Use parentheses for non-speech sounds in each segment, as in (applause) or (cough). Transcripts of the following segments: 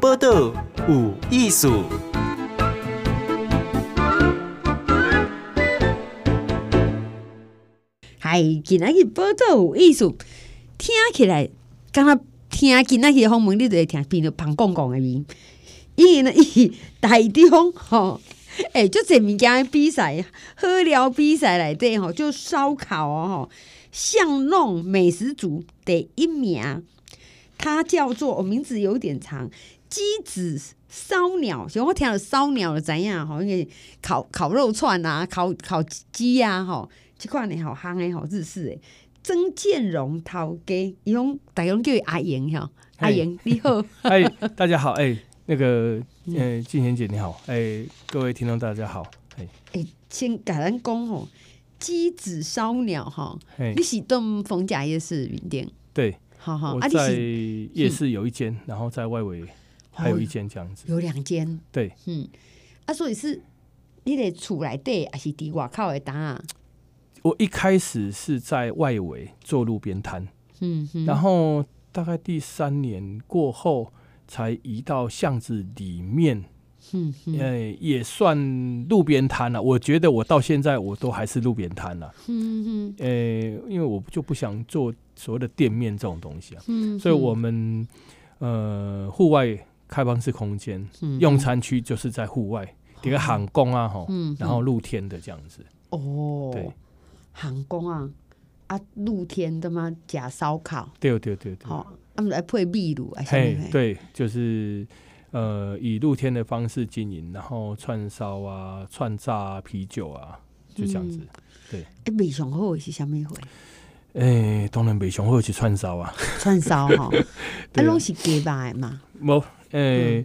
报道有艺术。嗨，今仔日报道有意思，听起来刚刚听今仔日访问，你就会听变得胖公公的味。因为呢，(laughs) 伊台中吼，诶，就这物件比赛，喝疗比赛来对吼，就烧烤哦，吼，巷弄美食组第一名，它叫做，我名字有点长，鸡子烧鸟，像我听到烧鸟的怎样吼，因为烤烤肉串啊，烤烤鸡啊，吼。这款呢，好夯诶，好日式诶。曾建荣头家，伊讲大家叫阿莹吼，阿莹你好，(laughs) 哎，大家好，哎，那个，呃，静贤姐你好，哎，各位听众大家好，哎，哎，先甲咱讲吼，鸡子烧鸟哈，你是东逢甲夜市云店，对，好好，我在夜市有一间，然后在外围还有一间这样子，有两间，对，嗯，啊，所以是你得厝内底，还是伫外口的档？我一开始是在外围做路边摊，嗯，然后大概第三年过后才移到巷子里面，嗯，哎，也算路边摊了。我觉得我到现在我都还是路边摊了，嗯嗯，哎，因为我就不想做所谓的店面这种东西啊，嗯，所以我们呃户外开放式空间，用餐区就是在户外，一个行宫啊，吼，然后露天的这样子，哦，对。行宫啊，啊，露天的吗？假烧烤，对对对对，好，他们来配秘鲁啊，嘿，对，就是呃，以露天的方式经营，然后串烧啊、串炸啊、啤酒啊，就这样子，对。哎，卖上后是啥物货？哎，当然卖上好是串烧啊，串烧哈，(laughs) 啊，拢是鸡排嘛？无，哎。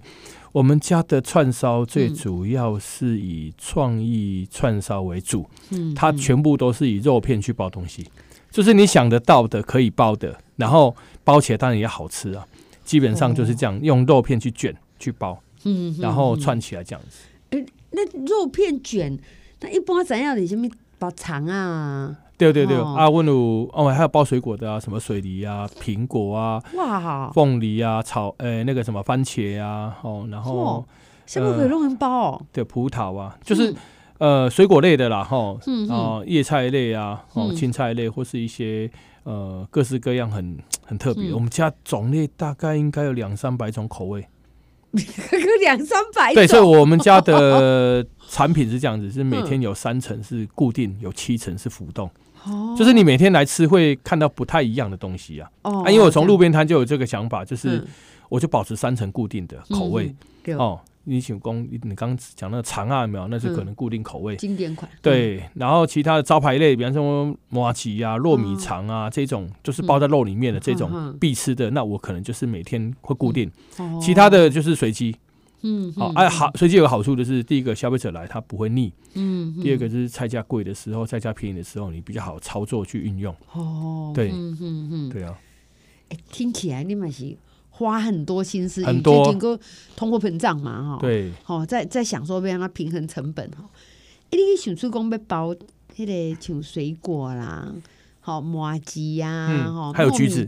我们家的串烧最主要是以创意串烧为主，嗯，它全部都是以肉片去包东西，就是你想得到的可以包的，然后包起来当然也好吃啊。基本上就是这样，用肉片去卷去包，嗯，然后串起来这样子。欸，那肉片卷，那一般怎样你？什么包肠啊？对对对，阿温鲁哦，还有包水果的啊，什么水梨啊、苹果啊、哇，凤梨啊、草诶、欸、那个什么番茄啊，哦，然后什么可以弄成包哦？对，葡萄啊，就是、嗯、呃水果类的啦，哈，嗯哦叶菜类啊，哦青菜类或是一些呃各式各样很 (tsk) 很特别、嗯。我们家种类大概应该有两三百种口味，(laughs) 两三百种。对，所以我们家的 (laughs) 产品是这样子，是每天有三层是固定，有七层是浮动。就是你每天来吃会看到不太一样的东西啊，哦、啊，因为我从路边摊就有这个想法，就是我就保持三层固定的口味、嗯、哦。你请公，你刚刚讲那个长啊，没有，那是可能固定口味，经典款。对，然后其他的招牌类，比方说麻吉啊、糯米肠啊这种，就是包在肉里面的这种必吃的，那我可能就是每天会固定，其他的就是随机。嗯，好，哎，好，所以就有个好处就是，第一个消费者来他不会腻，嗯，第二个就是菜价贵的时候，菜价便宜的时候，你比较好操作去运用。哦，对，嗯嗯嗯，对啊。哎，听起来你们是花很多心思，很多，经过通货膨胀嘛，哈，对，好，在在想说要让它平衡成本哈。哎，你想出工要包那个像水果啦。好麻糬呀，哈，还有橘子，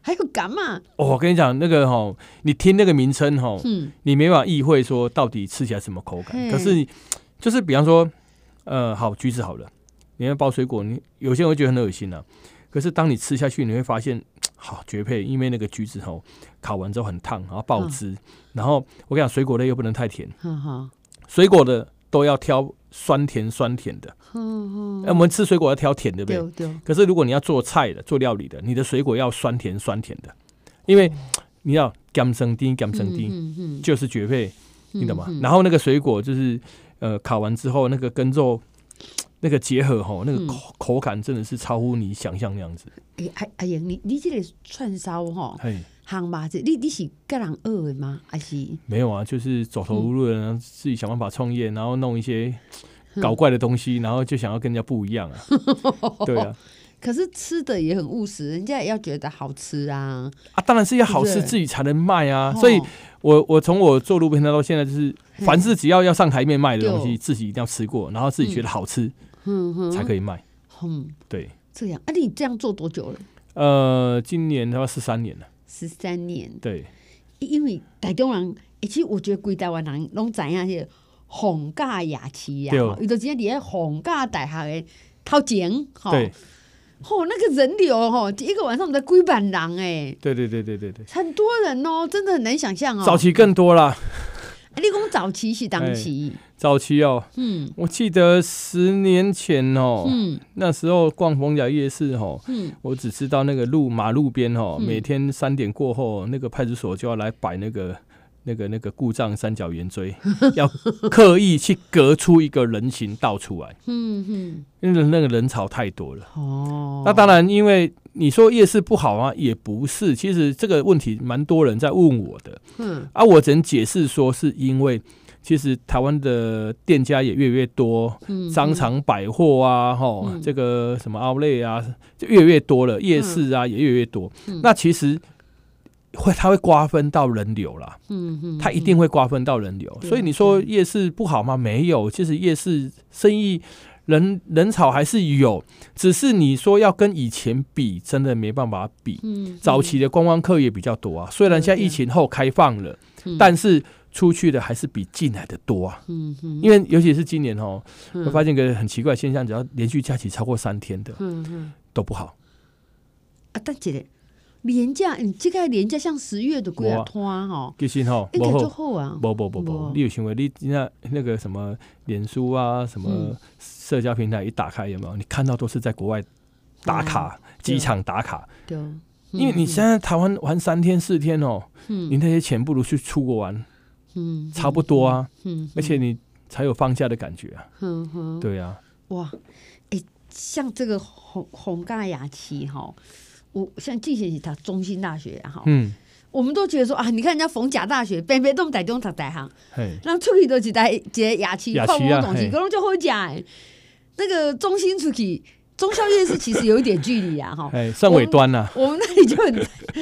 还有干嘛。哦，我跟你讲，那个哈，你听那个名称哈，嗯，你没办法意会说到底吃起来什么口感。可是，就是比方说，呃，好橘子好了，你要包水果，你有些人会觉得很恶心啊。可是当你吃下去，你会发现 (tsk) 好绝配，因为那个橘子吼，烤完之后很烫，然后爆汁。然后我跟你讲，水果类又不能太甜，水果的都要挑。酸甜酸甜的，嗯嗯，我们吃水果要挑甜的，对不对？可是如果你要做菜的、做料理的，你的水果要酸甜酸甜的，因为你要甘生丁、甘生丁，就是绝配，你懂吗？然后那个水果就是呃烤完之后，那个跟肉那个结合吼，那个口口感真的是超乎你想象那样子。哎哎哎呀，你你这个串烧哈，行吧？这你你是个人饿的吗？还是没有啊？就是走投无路的人，自己想办法创业，然后弄一些搞怪的东西，然后就想要跟人家不一样啊。(laughs) 对啊，可是吃的也很务实，人家也要觉得好吃啊。啊，当然是要好吃，自己才能卖啊。所以我我从我做路边摊到现在，就是凡是只要要上台面卖的东西，自己一定要吃过，然后自己觉得好吃，嗯，才可以卖。嗯，对，这样。啊，你这样做多久了？呃，今年的话十三年了。十三年，对，因为台中人，其实我觉得规台湾人拢知影是逢甲夜市呀，伊就直接伫个逢甲大学的头前，吼，吼那个人流吼，一个晚上才几万人哎，对对对对对对，很多人哦，真的很难想象哦。早期更多啦，你讲早期是当期，早期哦，嗯，我记得十年前哦，嗯，那时候逛逢甲夜市哦，嗯，我只知道那个路马路边哦，每天三点过后，那个派出所就要来摆那个。那个那个故障三角圆锥，要刻意去隔出一个人行道出来。嗯嗯，因为那个人潮太多了。哦，那当然，因为你说夜市不好啊，也不是。其实这个问题蛮多人在问我的。嗯，啊，我只能解释说，是因为其实台湾的店家也越来越多，商场百货啊，哈，这个什么 Outlet 啊，就越来越多了。夜市啊，也越来越多。那其实。会，它会瓜分到人流啦。嗯嗯，它一定会瓜分到人流。所以你说夜市不好吗？没有，其实夜市生意人人潮还是有，只是你说要跟以前比，真的没办法比。嗯早期的观光客也比较多啊，虽然现在疫情后开放了，但是出去的还是比进来的多啊。嗯嗯，因为尤其是今年哦，会发现个很奇怪的现象，只要连续假期超过三天的，都不好。啊，大姐。廉价，你这个廉价像十月的贵啊，拖哈，其实哈，应该就好啊。不不不不，你有行为，你那那个什么脸书啊，什么社交平台一打开有没有？你看到都是在国外打卡，机场打卡。对，因为你现在台湾玩三天四天哦，你那些钱不如去出国玩，嗯，差不多啊。嗯，而且你才有放假的感觉啊。嗯哼，对啊。哇，哎，像这个红红盖雅琪哈。我像近些年，他中心大学哈，嗯，我们都觉得说啊，你看人家逢甲大学，北北都在台中读大行，然后出去都是带一个牙齿、泡沫东西，可能就好讲。那个中心出去。忠孝夜市其实有一点距离啊，哈，(laughs) 哎，算尾端了。我们那里就很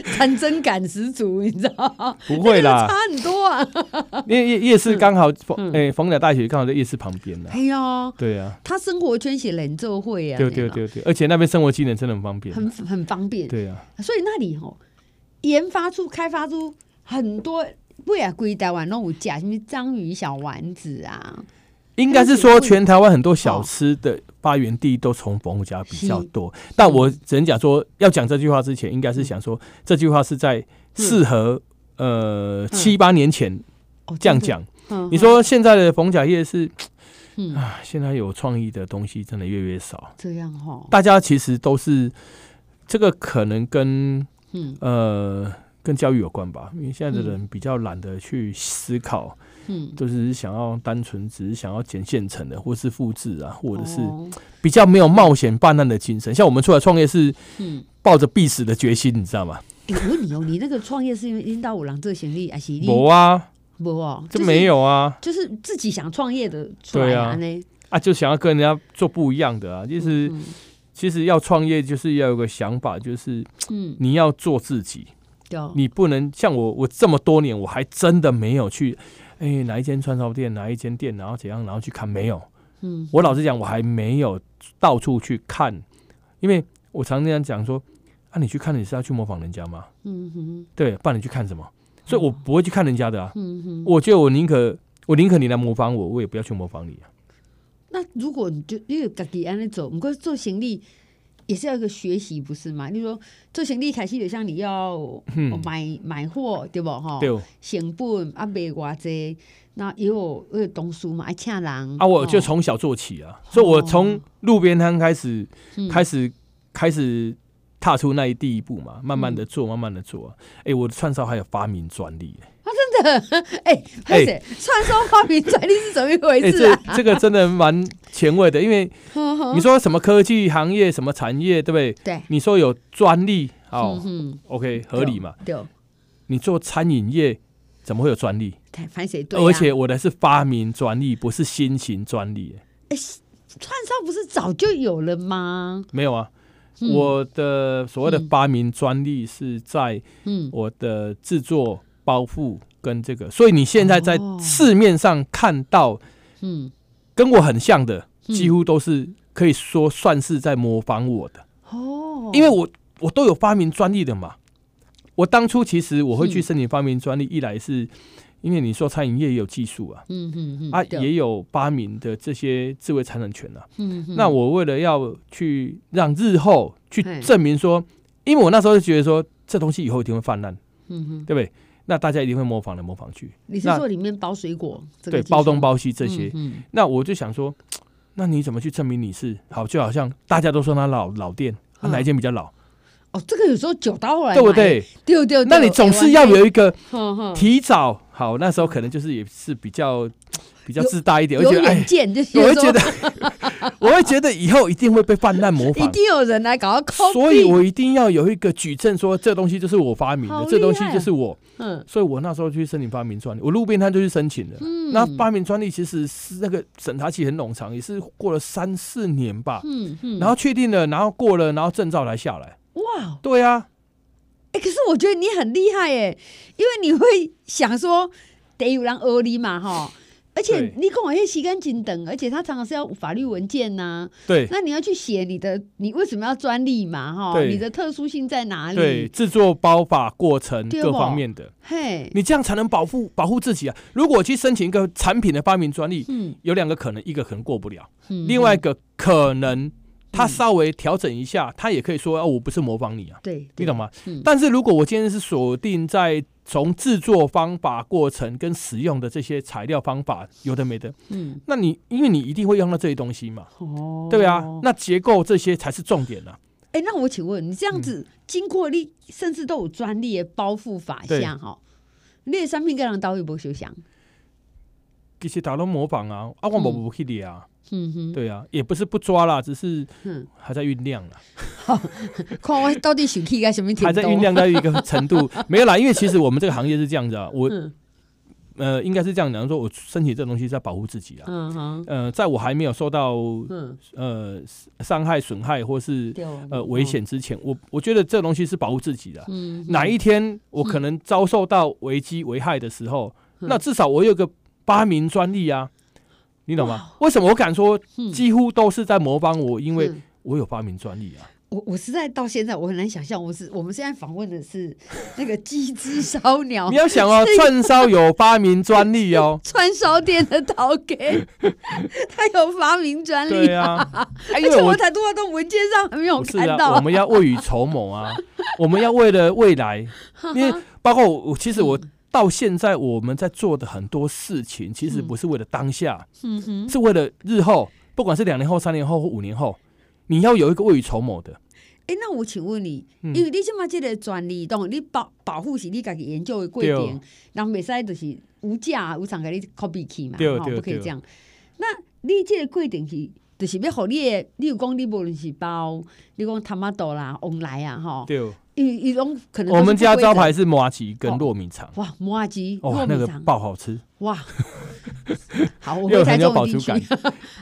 (laughs) 战争感十足，你知道吗？不会啦，差很多啊。因为夜夜市刚好逢哎逢甲大学刚好在夜市旁边呢。哎呀，对啊，他生活圈写人就会啊，对对对对，而且那边生活机能真的很方便，很很方便。对啊，所以那里吼研发出开发出很多不也归台湾那种假什么章鱼小丸子啊。应该是说，全台湾很多小吃的发源地都从逢甲比较多，但我只能讲说，要讲这句话之前，应该是想说，这句话是在适合呃七八年前这样讲。你说现在的逢甲夜市，啊，现在有创意的东西真的越来越少。这样哈，大家其实都是这个可能跟呃跟教育有关吧，因为现在的人比较懒得去思考。嗯，就是想要单纯，只是想要捡现成的，或是复制啊，或者是比较没有冒险办案的精神。像我们出来创业是，嗯，抱着必死的决心，你知道吗？我问你哦，你那个创业是因为领导五郎这个行李还是？有啊，没啊，就没有啊，就是自己想创业的出来啊，啊，就想要跟人家做不一样的啊，就是其实要创业就是要有个想法，就是嗯，你要做自己，你不能像我，我这么多年我还真的没有去。哎、欸，哪一间串烧店，哪一间店，然后怎样，然后去看没有？嗯，我老实讲，我还没有到处去看，因为我常常讲说，啊，你去看你是要去模仿人家吗？嗯哼，对，不然你去看什么？所以我不会去看人家的啊。嗯哼，我觉得我宁可我宁可你来模仿我，我也不要去模仿你啊。那如果你就因为自己安尼走，不过做行李。也是要一个学习，不是吗？你说做生意开始就像你要买买货，对不哈？对，成本啊，卖偌济，那也有那个东西嘛，爱请人啊。我就从小做起啊，所以我从路边摊开始，开始开始踏出那一第一步嘛，慢慢的做，慢慢的做。哎，我的串烧还有发明专利。啊，真的？(laughs) 哎哎，串烧发明专利是怎么一回事啊？这个真的蛮前卫的，因为你说什么科技行业、什么产业，对不对？对。你说有专利，哦，OK，合理嘛？对。你做餐饮业怎么会有专利？而且我的是发明专利，不是新型专利。哎，串烧不是早就有了吗？没有啊，我的所谓的发明专利是在我的制作。包覆跟这个，所以你现在在市面上看到，嗯，跟我很像的，几乎都是可以说算是在模仿我的。哦，因为我我都有发明专利的嘛，我当初其实我会去申请发明专利，一来是因为你说餐饮业也有技术啊，嗯嗯嗯，啊也有发明的这些智慧财产权啊，嗯，那我为了要去让日后去证明说，因为我那时候就觉得说这东西以后一定会泛滥，嗯哼，对不对？那大家一定会模仿来模仿去。你是说里面包水果这个对，包东包西这些，嗯那我就想说，那你怎么去证明你是好？就好像大家都说他老老店，啊嗯哪一间比较老，哦，这个有时候久到后来对不对？对对，那你总是要有一个提早好，那时候可能就是也是比较比较自大一点，我有远，见，就是我会觉得 (laughs) 我会觉得以后一定会被泛滥模仿一。定有人来搞到所以我一定要有一个举证，说这东西就是我发明的，这东西就是我。嗯所以我那时候去申请发明专利，我路边摊就去申请了。嗯那发明专利其实是那个审查期很冗长，也是过了三四年吧。嗯嗯，然后确定了，然后过了，然后证照才下来。哇，对啊，哎，可是我觉得你很厉害哎，因为你会想说得有人讹你嘛哈。而且你跟我要洗干净等，而且他常常是要法律文件呐、对。那你要去写你的，你为什么要专利嘛？哈，你的特殊性在哪里？对，制作包法过程各方哦面的，嘿，你这样才能保护保护自己啊。如果去申请一个产品的发明专利，嗯，有两个可能，一个可能过不了，嗯。另外一个可能他稍微调整一下，他也可以说哦，我不是模仿你啊，对，你懂吗？嗯。但是如果我今天是锁定在从制作方法、过程跟使用的这些材料方法，有的没的，嗯，那你因为你一定会用到这些东西嘛，哦，对啊，那结构这些才是重点啊。哎、那我请问你这样子，经过你甚至都有专利的包覆法对。下哈，你的产品跟人到底不相像？其实大家都模仿啊，啊，我冇不去的啊，嗯哼，对啊，也不是不抓啦，只是嗯，还在酝酿啦，(laughs) 看我到底想去个什么？还在酝酿到一个程度，(laughs) 没有啦，因为其实我们这个行业是这样子啊，我嗯。呃应该是这样讲，说我身体这东西是在保护自己啊，嗯哼，呃，在我还没有受到嗯，呃伤害、损害或是呃危，险之前，我我觉得这东西是保护自己的啊。嗯，哪一天我可能遭受到危机危害的时候，嗯。那至少我有个发明专利啊，你懂吗？为什么我敢说嗯几乎都是在模仿我？因为嗯我有发明专利啊。我我实在到现在我很难想象，我是我们现在访问的是那个鸡汁烧鸟，你要想哦，(laughs) 串烧有发明专利哦。(laughs) 串烧店的陶给，(laughs) 他有发明专利，对啊，啊而且我才多到文件上还没有看到。我们要未雨绸缪啊，我们要为了未来，因为包括，我其实我到现在我们在做的很多事情，其实不是为了当下，嗯哼，是为了日后，不管是两年后、三年后或五年后，你要有一个未雨绸缪的。哎、那我请问你，嗯。因为你即马这个专利，当你保保护是你家己研究的过对程，人袂使就是无价无偿给你 copy 去嘛，吼对对对不可以这样。那你这个过程是，就是要互你的，你有讲你无论是包，你讲他妈多啦、往来啊，吼，对，伊伊种可能我们家招牌是麻吉跟糯米肠，哇，麻糬哦，那个，爆好吃，哇，好，我又很有饱足感。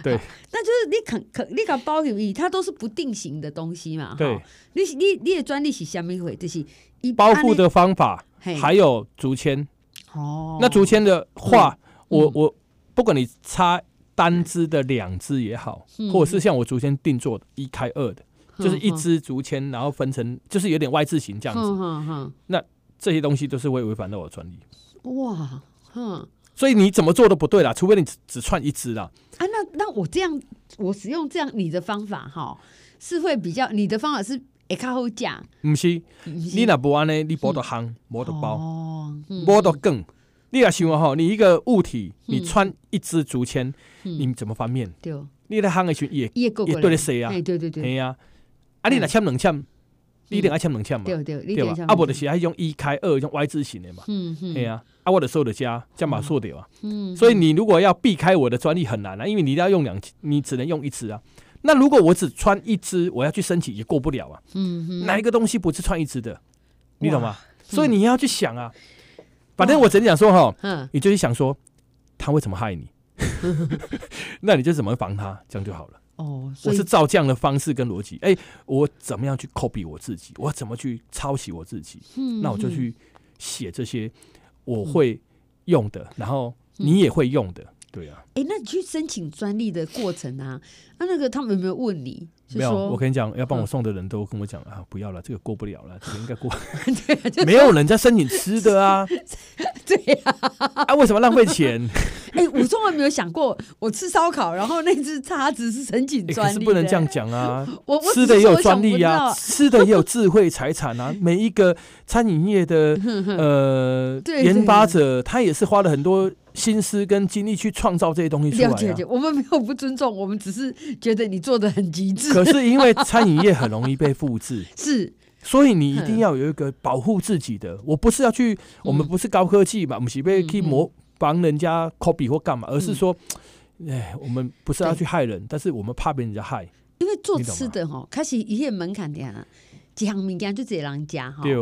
对，那就是你肯肯你敢包入去，它都是不定型的东西嘛，对，你你你的专利是啥物货？就是一包覆的方法还有竹签。哦，那竹签的话，我我不管你插单支的两支也好，或者是像我竹签定做的一开二的，就是一嗯支竹签，然后分成就是有点 Y 字形这样子，哼哼哼，这些东西都是会违反到我的专利。哇，哼所以你怎么做都不对啦，除非你只只串一支啦。啊，那那我这样，我使用这样你的方法哈，是会比较你的方法是会较好讲，不是，你若不安呢，你无得夯，无得包，哦，嗯无得梗。你若想哈，你一个物体，嗯你穿一支竹签，嗯你怎么翻面？对，你在夯的时候也也够也对得谁啊哎，对对对嘿啊，啊你若签两签，你一定爱签两签嘛，对对，对吧等一？下啊，无就是爱用一开二，用 Y 字型的嘛，嗯嗯，嘿啊，啊我的收的加，这样把数掉啊。嗯，所以你如果要避开我的专利很难啊，因为你一定要用两，你只能用一支啊。那如果我只穿一支，我要去申请也过不了啊。哪一个东西不是穿一支的？你懂吗？所以你要去想啊。反正我只能讲说哈，嗯你就去想说他为什么害你，(laughs) 那你就怎么防他，这样就好了。哦，我是照这样的方式跟逻辑，哎，我怎么样去 copy 我自己？我怎么去抄袭我自己？嗯那我就嗯去写这些我会用的，然后你也会用的对啊。哎、欸，那你去申请专利的过程啊，那、啊、那个他们有没有问你？没有，我跟你讲，要帮我送的人都跟我讲、嗯、啊，不要了，这个过不了了，这个应该过。(laughs) 对，没有人在申请吃的啊。(laughs) 对呀、啊，啊，为什么浪费钱？(laughs) 哎、欸，我从来没有想过，我吃烧烤，然后那只叉子是申请专利、欸，可是不能这样讲啊。(laughs) 我吃的也有专利啊，吃的也有智慧财产啊。每一个餐饮业的 (laughs) 呃研发者，他也是花了很多心思跟精力去创造这些东西出来、啊。了解，解，我们没有不尊重，我们只是觉得你做的很极致。可是因为餐饮业很容易被复制，(laughs) 是。所以你一定要有一个保护自己的。我不是要去，我们不是高科技嘛，我们是被去模仿人家 copy 或干嘛，而是说，(tsk) 哎，我们不是要去害人，但是我们怕被人家害。因为做吃的哈，开始一些门槛点啊，几项物件就这人家哈。对。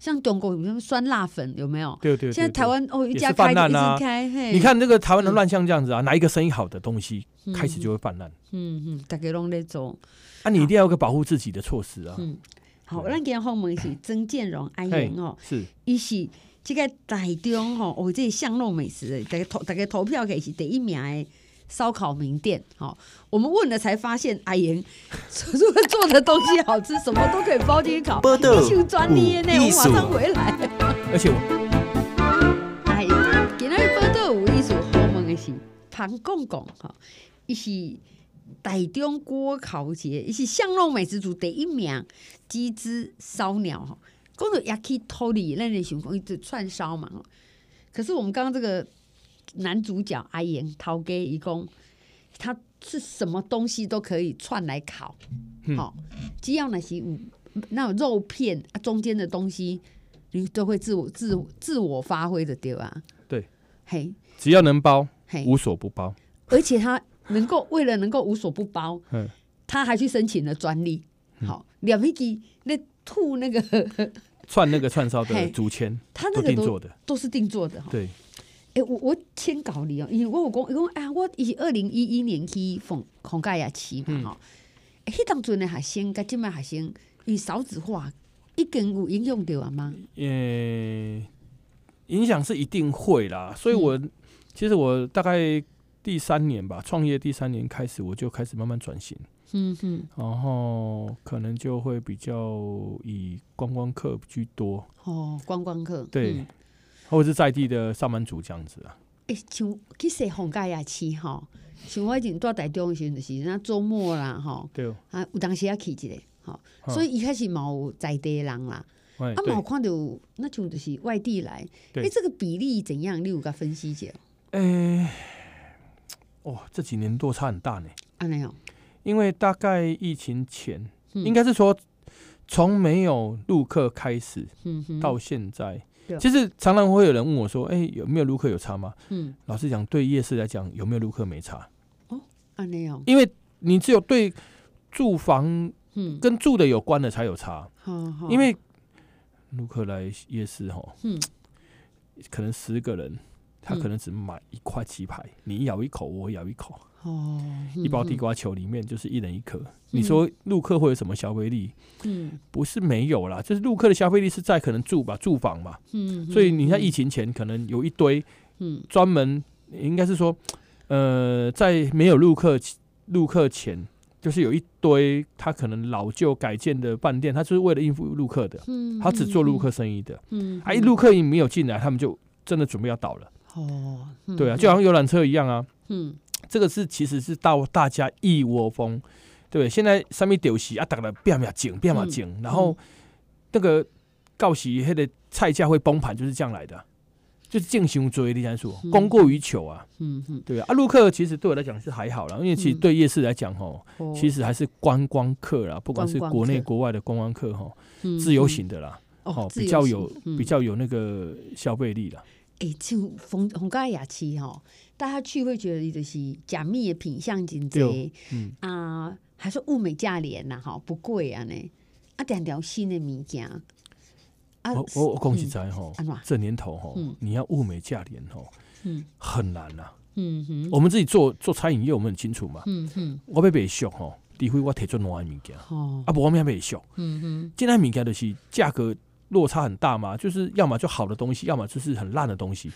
像中国有没有酸辣粉？有没有？对对。现在台湾哦，一家开一直开。你看那个台湾的乱象这样子啊，哪一个生意好的东西开始就会泛滥。嗯嗯，大家拢在做。啊，你一定要有个保护自己的措施啊。嗯。好，咱今天访问是曾建荣阿言哦，是，一是这个台中吼，哦，这个巷弄美食的，大家投大家投票给是第一名的烧烤名店。好，我们问了才发现，阿言除了做的东西好吃，什么都可以包进去烤，就专利呢。我马上回来。而且我，(laughs) 哎，今日报道有艺术好问的是庞公公哈，伊是。台中锅烤节，伊是巷弄美食组第一名，鸡汁烧鸟哈，讲到 yakitori 那类型，一直串烧嘛。可是我们刚刚这个男主角阿言陶给一公，他是什么东西都可以串来烤，好、嗯，只要那些那种肉片啊，中间的东西你都会自我自自我发挥的对吧？对，嘿，只要能包，嘿，无所不包，而且他。能够为了能够无所不包，他还去申请了专利。好，两飞机那吐那个 (laughs) 串那个串烧的竹签，他那个都定做的，都是定做的。对，哎，我我签稿你哦，因为我有讲，因为哎，我以二零一一年去逢逢盖亚期嘛哈，哎，当阵的海鲜跟今麦海鲜，以少子化，一根有影响到啊吗？呃，影响是一定会啦，所以我其实我大概。第三年吧，创业第三年开始，我就开始慢慢转型。嗯哼，然后可能就会比较以观光客居多。哦，观光客对，嗯、或者是在地的上班族这样子啊。诶、欸，像其实逢甲夜市哈，像我以前住台中的时候，就是那周末啦哈，对，啊，有当时也去一个，好，所以一开始冇在地人啦，啊，冇看到那种就是外地来，哎、欸，这个比例怎样？你有个分析一下？诶、欸。哦，这几年落差很大呢。啊，没有，因为大概疫情前，嗯、应该是说从没有陆客开始，嗯、到现在，其实常常会有人问我说：“哎、欸，有没有陆客有差吗？”嗯，老实讲，对夜市来讲，有没有陆客没差。哦，啊，没有，因为你只有对住房，跟住的有关的才有差。嗯、因为陆客来夜市，哈，嗯，可能十个人。他可能只买一块鸡排，你咬一口，我咬一口。哦，一包地瓜球里面就是一人一颗。你说陆客会有什么消费力？嗯，不是没有啦，就是陆客的消费力是在可能住吧，住房嘛。嗯，所以你看疫情前可能有一堆，嗯，专门应该是说，呃，在没有陆客陆客前，就是有一堆他可能老旧改建的饭店，他就是为了应付陆客的。嗯，他只做陆客生意的。嗯，啊，一陆客一没有进来，他们就真的准备要倒了。哦，嗯、对啊，就好像游览车一样啊。嗯，这个是其实是到大家一窝蜂，对不对？现在上面丢席啊，打了变嘛紧，变嘛紧，然后那个告席黑的菜价会崩盘，就是这样来的，就是竞雄追的因素，供过于求啊。嗯嗯，对啊。啊，陆客其实对我来讲是还好啦，因为其实对夜市来讲吼，其实还是观光客啦，不管是国内国外的观光客哈，自由行的啦，哦，比较有比较有那个消费力啦。哎，就逢逢甲夜市吼，大家去会觉得就是假蜜的品相真多，嗯啊，还是物美价廉呐，哈，不贵啊呢，啊，点条新的物件，啊，我我我讲实在吼，这年头吼，你要物美价廉吼，嗯，很难呐，嗯哼，我们自己做做餐饮业，我们很清楚嘛，嗯哼，我要卖俗吼，除非我提出烂的物件，哦，啊，不我们要卖俗，嗯哼，今天物件就是价格。落差很大嘛？就是要么就好的东西，要么就是很烂的东西。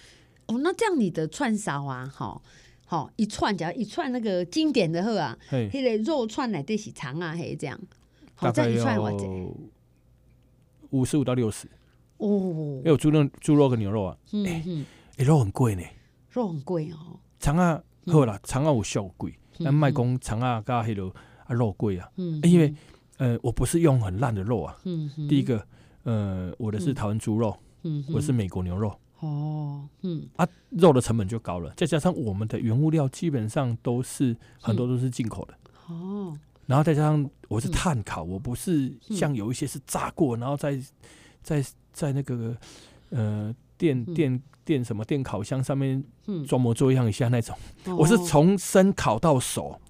哦，那这样你的串烧啊，哈，好一串，假如一串那个经典的货啊，嘿迄个肉串内底是长啊，嘿，这样，好，大概这一串要我这五十五到六十，哦因，为有猪肉、猪肉跟牛肉啊，嗯嗯，哎，肉很贵呢。肉很贵哦，肠啊，好啦，肠啊有小贵，嗯但卖讲肠啊加迄个啊肉贵啊，嗯，因为呃我不是用很烂的肉啊，嗯嗯，第一个呃我的是台湾猪肉，嗯，嗯，我是美国牛肉哦，嗯。啊，肉的成本就高了，再加上我们的原物料基本上都是很多都是进口的，哦，然后再加上我是碳烤，我不是像有一些是炸过，然后再在在那个呃电电电什么电烤箱上面嗯，装模作样一下那种，哦。(laughs) 我是从生烤到熟。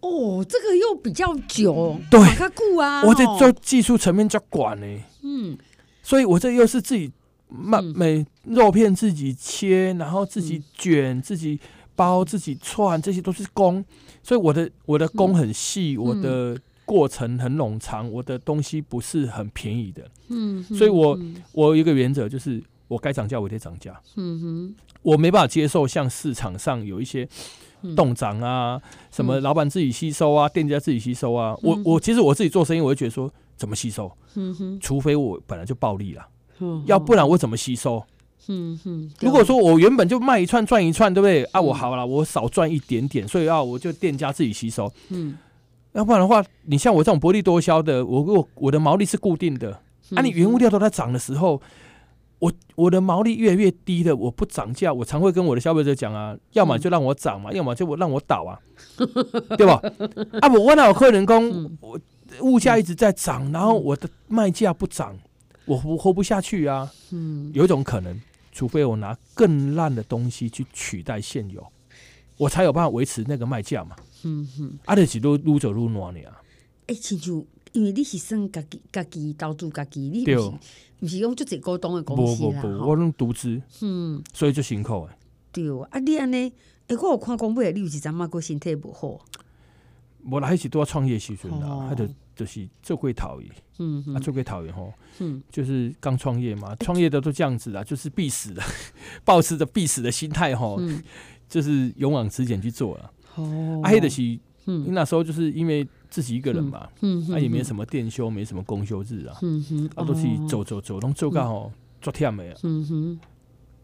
哦，这个又比较久，对马卡固啊，我在哦做技术层面较管呢，嗯。所以我这又是自己慢嗯。每肉片自己切，然后自己卷、自己包、自己串，这些都是工，所以我的我的工很细，我的过程很冗长，我的东西不是很便宜的，嗯，所以我嗯。我有一个原则就是，我该涨价我得涨价，嗯哼，我没办法接受像市场上有一些动涨啊，什么老板自己吸收啊，店家自己吸收啊，我我其实我自己做生意，我会觉得说怎么吸收？嗯哼，除非我本来就暴利了，嗯要不然我怎么吸收？如果说我原本就卖一串赚一串，对不对？啊，我嗯好了，我少赚一点点，所以啊，我就店家自己吸收。嗯，要不然的话，你像我这种薄利多销的，我我我的毛利是固定的，嗯啊，你原物料都在涨的时候，我我的毛利越来越低的，我不涨价，我常会跟我的消费者讲啊，要么就让我涨嘛，要么就我让我倒啊，(laughs) 对吧？啊，我问到我客人工，我物价一直在涨，然后我的卖价不涨，我活活不下去啊。嗯，有一种可能，除非我拿更烂的东西去取代现有，我才有办法维持那个卖价嘛。嗯哼，啊，就是都愈做愈烂呢啊。哎，亲像因为你是算家己家己投资家己，你对不是不是用就一股东的公司啦，不不不，我拢独资，嗯，所以就辛苦诶。对，啊，你安尼，哎，我有看讲尾，你有一阵仔个身体不好，无啦，迄是拄啊创业时阵啦，哦迄就就是做过头的，嗯啊，做过头的吼，嗯，就是刚创业嘛，创业的都这样子啦，就是必死的，(laughs) 保持着必死的心态吼，嗯。就是勇往直前去做了。哦，啊，迄就是，嗯。那时候就是因为自己一个人嘛，嗯啊，也没什么店休，没什么公休日啊，嗯哼，啊，都是走走走，拢做到吼，足忝的啊，嗯哼，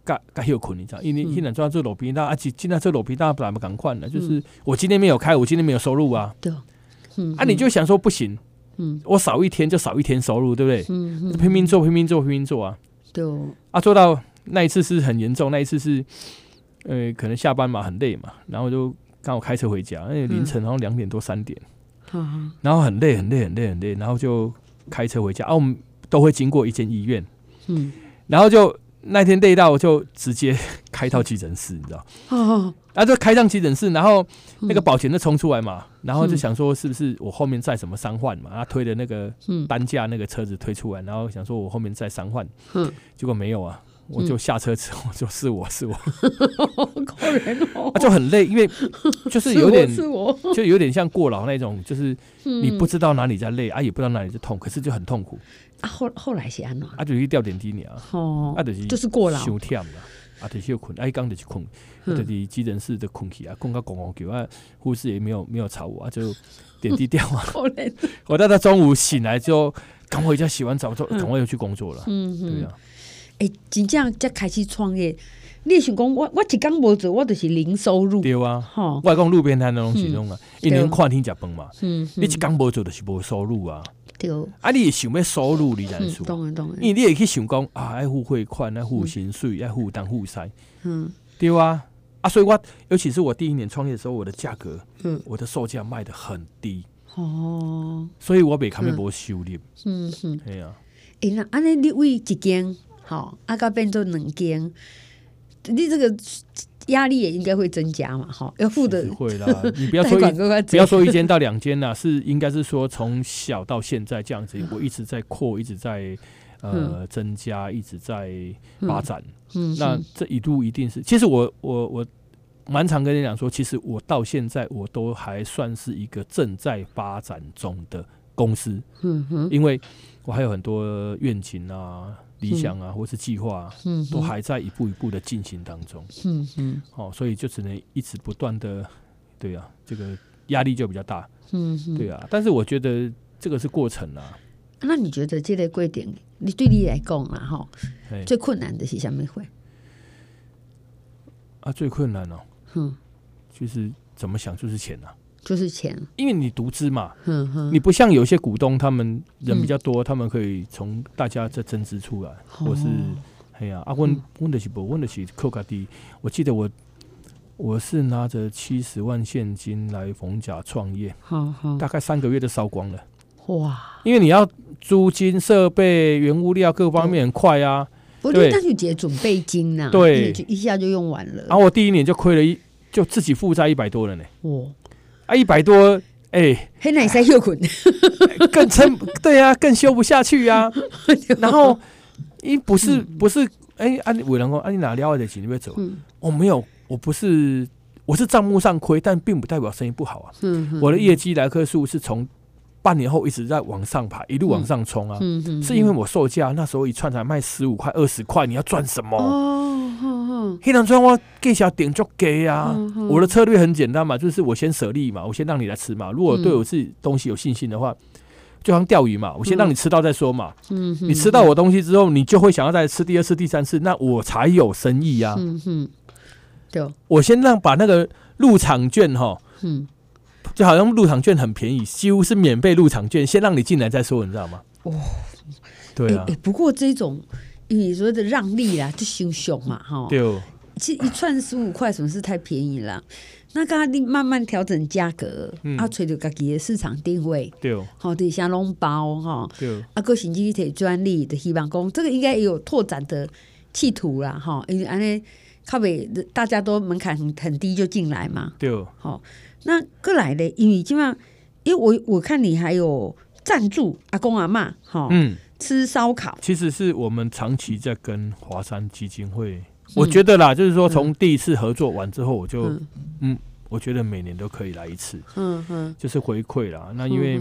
甲甲休困，你知道？因为嗯。现在做做路边摊，啊，今在做路边摊，本来赶快的，就是我今天没有开，我今天没有收入啊，对，嗯啊，你就想说不行，嗯。我少一天就少一天收入，对不对？拼命做，拼命做，拼命做啊！对，啊，做到那一次是很严重，那一次是，呃，可能下班嘛，很累嘛，然后就刚好开车回家，那凌晨好像两点多三点，然后很累，很累，很累，很累，然后就开车回家啊，我们都会经过一间医院，嗯，然后就那天累到我就直接 (laughs) 开到急诊室，你知道？哦，然后就开上急诊室，然后那个嗯。保全就冲出来嘛，然后就想说是不是我后面载什么伤患嘛，他推的那个嗯。担架那个车子推出来，然后想说我后面载伤患，嗯，结果没有啊，我就下车之后就是我是我，好可怜哦。啊，就很累，因为就是有点是我，就有点像过劳那种，就是你不知知道哪里在累啊，也不知道哪里在痛，可是就很痛苦，啊，后后来是安怎？啊，就去吊点滴你啊，哦啊，，就是就是过劳，伤忝啦，啊，就是困，啊，一刚就是困，嗯。就是急诊室的困起啊，困到咣咣叫啊，护士也没有没有吵我啊，就 (laughs) 点滴掉啊。我到他中午醒来之后，赶回家洗完澡之后，赶快又去工作了。嗯嗯，对啊，哎，真正才开始创业，你想讲我我一工无做，我就是零收入，对啊，吼，外讲路边摊的东西弄啊，一年看天食饭嘛，嗯，你一工无做就是无收入啊。对，啊，你也想要收入，你才嗯，当然当然，因为你也去想讲啊，爱付汇款，爱付薪水，爱付当付塞，嗯。对啊。啊，所以我尤其是我第一年创业的时候，我的价格，嗯，我的售价卖的很低，哦，所以我被他们无收入。嗯嗯。哎呀，哎、那安尼你为一间好，啊，甲变做两间，你这个压力也应该会增加嘛，哈，要付的其实会啦，(laughs) 你不要贷说一不要说一间到两间啦，是应该是说从小到现在这样子，我一直在扩，一直在呃增加，一直在发展。嗯，那这一度一定是，其实我我我蛮常跟你讲说，其实我到现在我都还算是一个正在发展中的公司，嗯哼，因为我还有很多愿景啊，理想啊，或是计划啊，嗯，都还在一步一步的进行当中。嗯嗯，哦，所以就只能一直不断的，对啊，这个压力就比较大。嗯嗯，对啊，但是我觉得这个是过程啊。那你觉得这类规定，你对你来讲啊，哈，最困难的是什么会？啊，最困难哦，嗯，就是怎么想就是钱啊，就是钱，因为你独资嘛，你不像有些股东，他们人比较多，嗯他们可以从大家这增资出来，哦。或是哎呀，啊，问问得起不问得起扣卡低，我记得我我是拿着七十万现金来逢甲创业，好好，大概三个月就烧光了，哇，因为你要租金、设备、原物料各方面很快啊。我觉得那是节准备金呐，对，就一下就用完了。然后我第一年就亏了一，就自己负债一百多了呢。哇，啊，一百多，哎，黑奶塞又滚，(laughs) 更撑，对啊，更修不下去啊。(laughs) 然后，一不是不是，哎，啊，伟良公，啊，你哪里的钱你别走？我没有，我不是，我是账目上亏，但并不代表生意不好啊。我的业绩来客数是从。半年后一直在往上爬，一路往上冲啊！嗯嗯嗯、是因为我售价那时候一串才卖十五块、二十块，你要赚什么？哦，黑糖砖我给小点就给啊！我的策略很简单嘛，就是我先舍利嘛，我先让你来吃嘛。如果对我自己东西有信心的话，就像钓鱼嘛，我先让你吃到再说嘛。嗯，你吃到我东西之后，你就会想要再吃第二次、第三次，那我才有生意呀、啊。嗯嗯，对，我先让把那个入场券哈，嗯。就好像入场券很便宜，几乎是免费入场券，先让你进来再说，你知道吗？哦，对啊。欸欸、不过这种你说的让利啦，就凶凶嘛，哈。对哦。其实一串十五块，什么是太便宜了？那刚刚你慢慢调整价格，嗯、啊，随着自己的市场定位，对哦。好，底下拢包哈。对哦。啊，个性经济体专利的希望工，这个应该也有拓展的企图啦，哈。因为安尼靠北，大家都门槛很很低就进来嘛。对哦。好。那过来的，因为基本上，因为我我看你还有赞助阿公阿妈，哈，嗯，吃烧烤，其实是我们长期在跟华山基金会，嗯、我觉得啦，就是说从第一次合作完之后，我就嗯，嗯，我觉得每年都可以来一次，嗯嗯，就是回馈啦。那因为。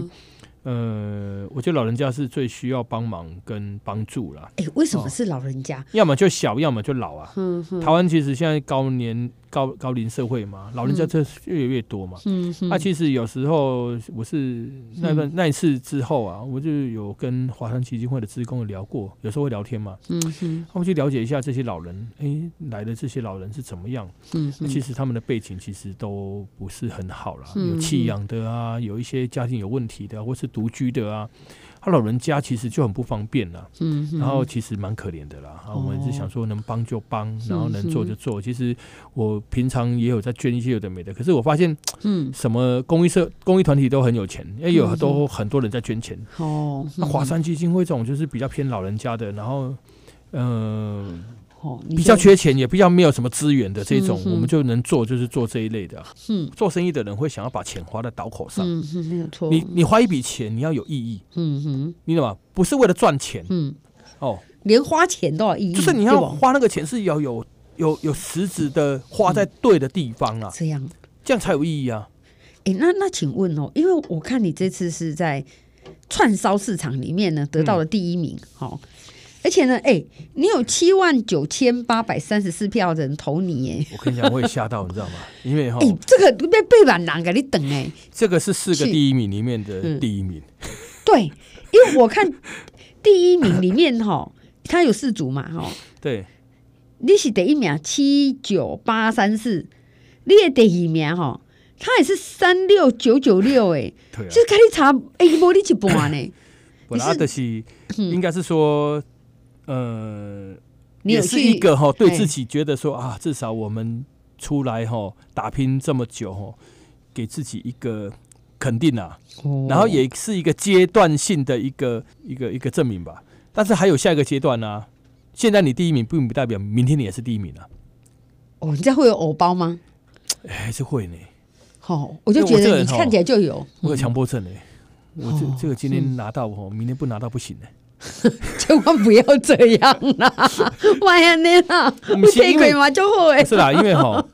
嗯呃，我觉得老人家是最需要帮忙跟帮助啦。哎、欸，为什么是老人家？哦、要么就小，要么就老啊。嗯嗯。台湾其实现在高年高高龄社会嘛，老人家这越来越多嘛。嗯嗯。那、啊、其实有时候我是那个、嗯、那一次之后啊，我就有跟华山基金会的职工聊过，有时候会聊天嘛。嗯嗯。他们去了解一下这些老人，哎、欸，来的这些老人是怎么样？嗯嗯。其实他们的背景其实都不是很好啦，有弃养的啊，有一些家庭有问题的，或是。独居的啊，他老人家其实就很不方便了，嗯，然后其实蛮可怜的啦。我们是想说能帮就帮，然后能做就做。其实我平常也有在捐一些有的没的，可是我发现，嗯，什么公益社、公益团体都很有钱，也有都很多人在捐钱。哦，那华山基金会这种就是比较偏老人家的，然后，嗯。比较缺钱，也比较没有什么资源的这种，我们就能做，就是做这一类的。嗯，做生意的人会想要把钱花在刀口上。嗯，没有错。你你花一笔钱，你要有意义。嗯哼，你懂吗？不是为了赚钱。嗯，哦，连花钱都要意义。就是你要花那个钱，是要有有有实质的花在对的地方啊。这样，这样才有意义啊。哎，那那请问哦，因为我看你这次是在串烧市场里面呢得到了第一名，好。而且呢，哎、欸，你有七万九千八百三十四票的人投你，耶！我跟你讲，我也吓到，你知道吗？(laughs) 因为哈，哎、欸，这个被背板狼给你等哎，这个是四个第一名里面的第一名。嗯、对，因为我看 (laughs) 第一名里面哈，他有四组嘛，哈，对，你是第一名七九八三四，你也第二名哈，他也是三六九九六，哎，就跟你差哎，无你一半呢。(coughs) 本来的是应该是说。呃，也是一个哈，对自己觉得说啊，至少我们出来哈打拼这么久哈，给自己一个肯定啊，然后也是一个阶段性的一个一个一个证明吧。但是还有下一个阶段呢、啊，现在你第一名并不代表明天你也是第一名啊。哦，你这会有偶包吗？还是会呢。好，我就觉得你看起来就有，我有强迫症呢。我这这个今天拿到哦，明天不拿到不行呢。(laughs) 千万不要这样啦！(laughs) 万一呢？不可以嘛就好哎。是啦，因为哈，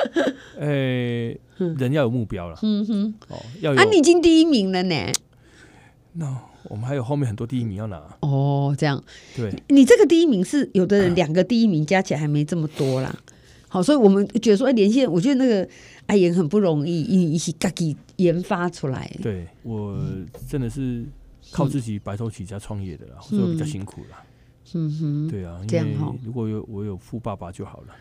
(laughs) 呃，人要有目标了。嗯哼，哦，要有。啊，你已经第一名了呢。那我们还有后面很多第一名要拿。哦，这样。对，你这个第一名是有的人 (clears throat) 两个第一名加起来还没这么多啦。好，所以我们觉得说，哎，连线，我觉得那个哎也很不容易，一一起自己研发出来。对，我真的是靠自己白手起家创业的啦，嗯、所以比较辛苦啦。嗯哼，对啊，这样哈。如果有我有富爸爸就好了。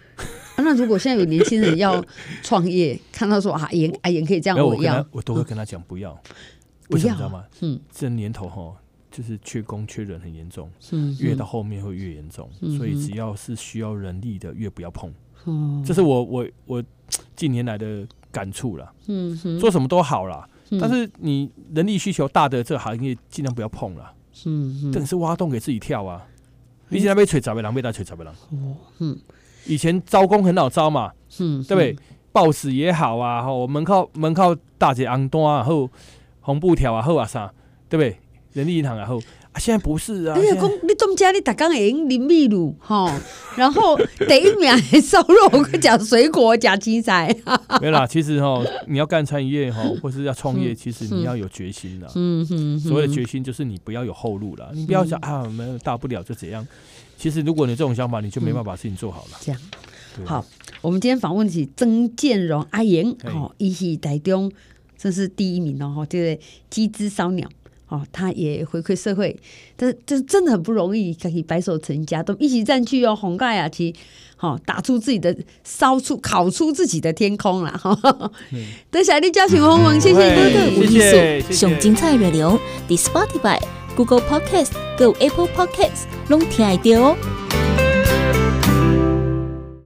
啊、那如果现在有年轻人要创业，看到说啊，阿妍阿妍可以这样，我要，我，我都会跟他讲不要。为什么知道吗？嗯，这年头哈，就是缺工缺人很严重，嗯，越到后面会越严重，嗯，所以只要是需要人力的，越不要碰。哦，这是我我我近年来的感触了。嗯哼，做什么都好啦，但是你人力需求大的这行业尽量不要碰了。嗯，等于是挖洞给自己跳啊。以前被锤砸被狼，被他锤砸被狼。哦，嗯，以前招工很好招嘛，嗯，对不对？报纸也好啊，吼，门靠门靠大姐昂多啊，后红布条啊，后啊啥，对不对？人力银行啊，后。现在不是啊！哎呀，公，你东家你打刚会用林秘鲁哈，(laughs) 然后第一名烧肉，讲水果，讲青菜。(laughs) 没啦，其实哈，你要干餐饮业哈，(laughs) 或是要创业，其实你要有决心的。嗯嗯。所谓的决心，就是你不要有后路了，你不要想啊，没有大不了就怎样。其实，如果你这种想法，你就没办法把事情做好了。这样。好，我们今天访问的是曾建荣阿言，哦，一起台中，这是第一名哦，这个机织烧鸟。哦，他也回馈社会，但是这真的很不容易，可以白手成家，都一起占据哦，红盖啊，去，好打出自己的，烧出烤出自己的天空了哈。(laughs) 多谢你叫醒红文，谢谢哥哥无艺术，上精彩内容，The Spotify、Google Podcast、Go Apple Podcasts，拢听得到哦。